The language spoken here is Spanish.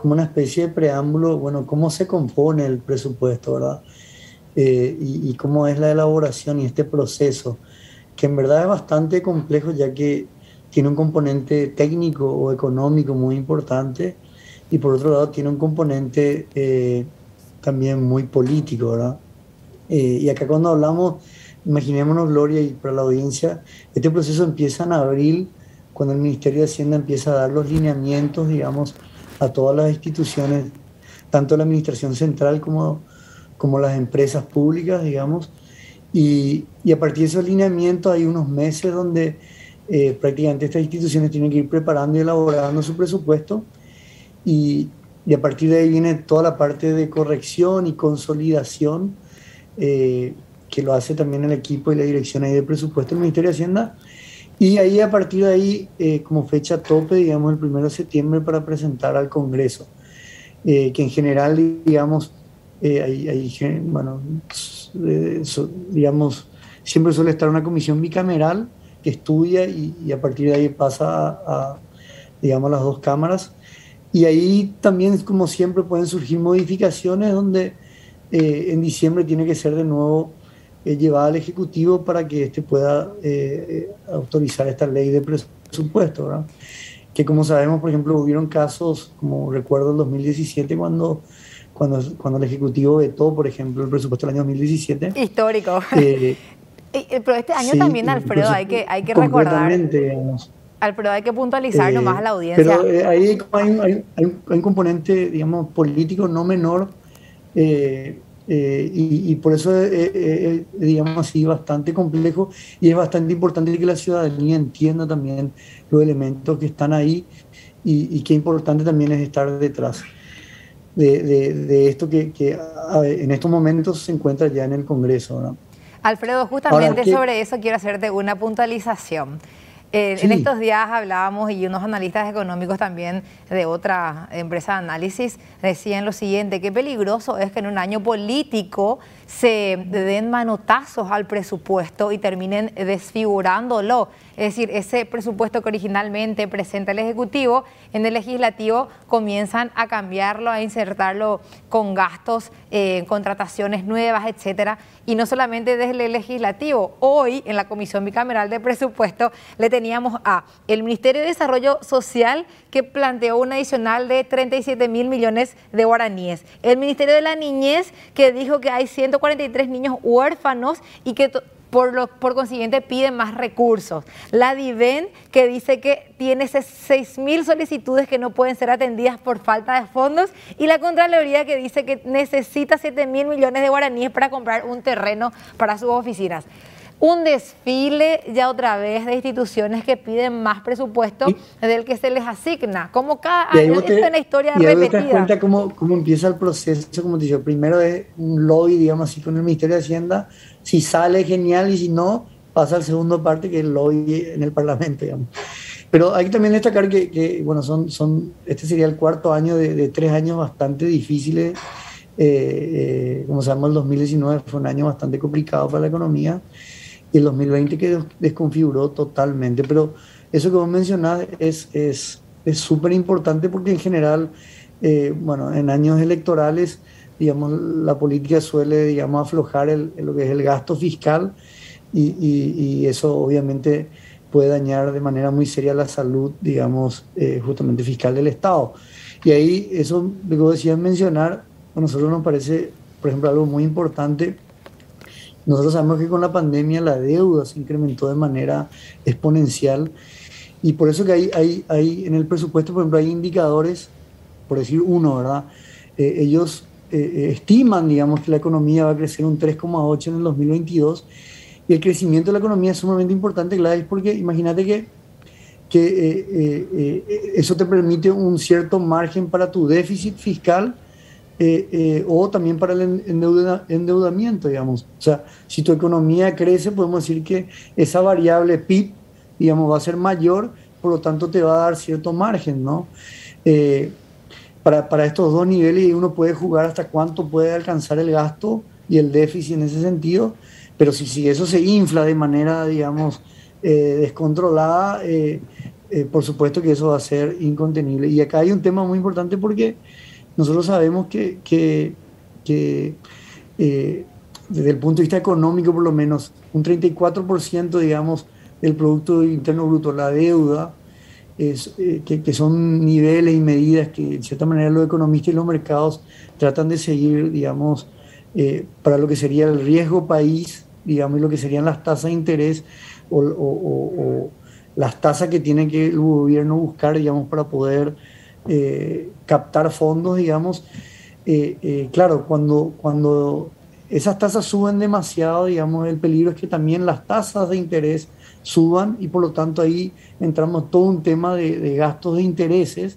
como una especie de preámbulo, bueno, cómo se compone el presupuesto, ¿verdad? Eh, y, cómo es la elaboración y este proceso, que en verdad es bastante complejo ya que tiene un componente técnico o económico muy importante y por otro lado tiene un componente eh, también muy político, ¿verdad? Eh, y acá cuando hablamos, imaginémonos Gloria y para la audiencia, este proceso empieza en abril, cuando el Ministerio de Hacienda empieza a dar los lineamientos, digamos, a todas las instituciones, tanto la Administración Central como, como las empresas públicas, digamos, y, y a partir de esos lineamientos hay unos meses donde eh, prácticamente estas instituciones tienen que ir preparando y elaborando su presupuesto y, y, a partir de ahí viene toda la parte de corrección y consolidación eh, que lo hace también el equipo y la dirección ahí de presupuesto del Ministerio de Hacienda. Y ahí a partir de ahí, eh, como fecha tope, digamos, el 1 de septiembre para presentar al Congreso, que en general, digamos, hay, bueno, digamos, siempre suele estar una comisión bicameral que estudia y, a partir de ahí pasa a, digamos, las dos cámaras. Y ahí también, como siempre, pueden surgir modificaciones donde eh, en diciembre tiene que ser de nuevo eh, llevada al Ejecutivo para que éste pueda eh, autorizar esta ley de presupuesto. ¿verdad? Que como sabemos, por ejemplo, hubieron casos, como recuerdo el 2017, cuando cuando, cuando el Ejecutivo vetó, por ejemplo, el presupuesto del año 2017. Histórico. Eh, pero este año también, Alfredo, hay que, hay que recordar. Alfredo, hay que puntualizar nomás a la audiencia. Pero eh, ahí hay, un componente, digamos, político no menor. Eh, y, por eso es, digamos así, bastante complejo y es bastante importante que la ciudadanía entienda también los elementos que están ahí y, y qué importante también es estar detrás de, de, esto que, que, en estos momentos se encuentra ya en el Congreso. ¿no? Alfredo, justamente sobre eso quiero hacerte una puntualización. Eh, en estos días hablábamos y unos analistas económicos también de otra empresa de análisis decían lo siguiente, qué peligroso es que en un año político se den manotazos al presupuesto y terminen desfigurándolo. Es decir, ese presupuesto que originalmente presenta el Ejecutivo, en el Legislativo comienzan a cambiarlo, a insertarlo con gastos, eh, contrataciones nuevas, etcétera. Y no solamente desde el Legislativo. Hoy, en la Comisión Bicameral de Presupuesto, le teníamos a el Ministerio de Desarrollo Social que planteó un adicional de 37 mil millones de guaraníes. El Ministerio de la Niñez que dijo que hay 143 niños huérfanos y que por, lo, por consiguiente piden más recursos. La DIVEN que dice que tiene 6 mil solicitudes que no pueden ser atendidas por falta de fondos y la Contraloría que dice que necesita 7 mil millones de guaraníes para comprar un terreno para sus oficinas un desfile ya otra vez de instituciones que piden más presupuesto del que se les asigna. Como cada año, es una historia y repetida. te das cuenta cómo, cómo, empieza el proceso, como te digo, primero es un lobby, digamos así, con el Ministerio de Hacienda, si sale genial y si no, pasa al segundo parte que es el lobby en el Parlamento, digamos. Pero hay que también destacar que, que bueno, son, son, este sería el cuarto año de, de tres años bastante difíciles. Eh, eh, como sabemos, el 2019 fue un año bastante complicado para la economía y el 2020 que desconfiguró totalmente. Pero eso que vos mencionás es súper es, importante porque en general, eh, bueno, en años electorales, digamos, la política suele, digamos, aflojar el, lo que es el gasto fiscal y, y, eso obviamente puede dañar de manera muy seria la salud, digamos, eh, justamente fiscal del Estado. Y ahí eso que vos mencionar, a nosotros nos parece, por ejemplo, algo muy importante nosotros sabemos que con la pandemia la deuda se incrementó de manera exponencial y por eso que hay, hay, hay en el presupuesto, por ejemplo, hay indicadores, por decir uno, ¿verdad? Eh, ellos eh, eh, estiman, digamos, que la economía va a crecer un 3,8 en el 2022 y el crecimiento de la economía es sumamente importante, Gladys, porque imagínate que, que eso te permite un cierto margen para tu déficit fiscal eh, eh, o también para el endeudamiento, digamos. O sea, si tu economía crece, podemos decir que esa variable PIB, digamos, va a ser mayor, por lo tanto te va a dar cierto margen, ¿no? Eh, para, para, estos dos niveles uno puede jugar hasta cuánto puede alcanzar el gasto y el déficit en ese sentido, pero si, si eso se infla de manera, digamos, descontrolada, eh, por supuesto que eso va a ser incontenible. Y acá hay un tema muy importante porque nosotros sabemos que, que, eh, desde el punto de vista económico, por lo menos, un 34%, digamos, del Producto Interno Bruto, la deuda, es, eh, que, son niveles y medidas que, de cierta manera, los economistas y los mercados tratan de seguir, digamos, para lo que sería el riesgo país, digamos, y lo que serían las tasas de interés o las tasas que tiene que el gobierno buscar, digamos, para poder eh, captar fondos, digamos. Eh, eh, claro, cuando, cuando esas tasas suben demasiado, digamos, el peligro es que también las tasas de interés suban y por lo tanto ahí entramos todo un tema de, de gastos de intereses